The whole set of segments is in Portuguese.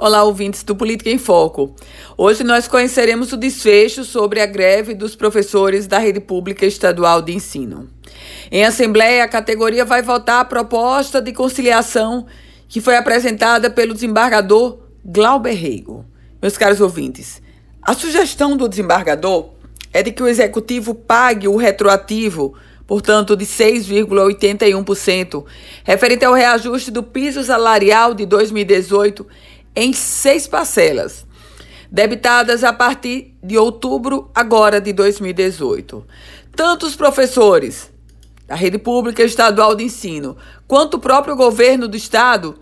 Olá, ouvintes do Política em Foco. Hoje nós conheceremos o desfecho sobre a greve dos professores da rede pública estadual de ensino. Em assembleia, a categoria vai votar a proposta de conciliação que foi apresentada pelo desembargador Glauber Reigo. Meus caros ouvintes, a sugestão do desembargador é de que o executivo pague o retroativo portanto, de 6,81%, referente ao reajuste do piso salarial de 2018 em seis parcelas, debitadas a partir de outubro agora de 2018. Tanto os professores da rede pública estadual de ensino quanto o próprio governo do estado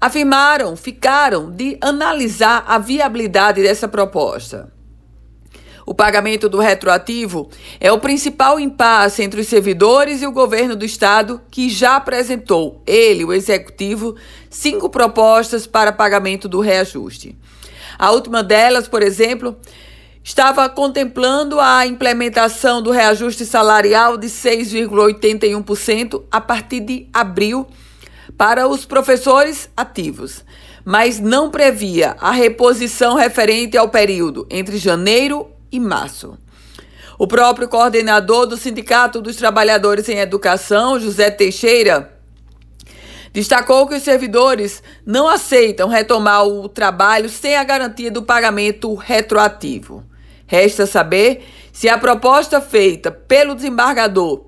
afirmaram, ficaram de analisar a viabilidade dessa proposta. O pagamento do retroativo é o principal impasse entre os servidores e o governo do estado, que já apresentou, ele, o executivo, cinco propostas para pagamento do reajuste. A última delas, por exemplo, estava contemplando a implementação do reajuste salarial de 6,81% a partir de abril para os professores ativos, mas não previa a reposição referente ao período entre janeiro e março. O próprio coordenador do Sindicato dos Trabalhadores em Educação, José Teixeira, destacou que os servidores não aceitam retomar o trabalho sem a garantia do pagamento retroativo. Resta saber se a proposta feita pelo desembargador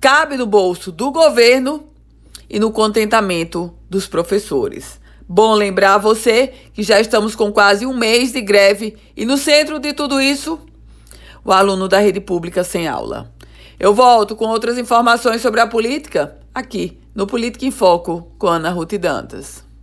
cabe no bolso do governo e no contentamento dos professores. Bom lembrar a você que já estamos com quase um mês de greve e no centro de tudo isso, o aluno da rede pública sem aula. Eu volto com outras informações sobre a política aqui no Política em Foco com Ana Ruth Dantas.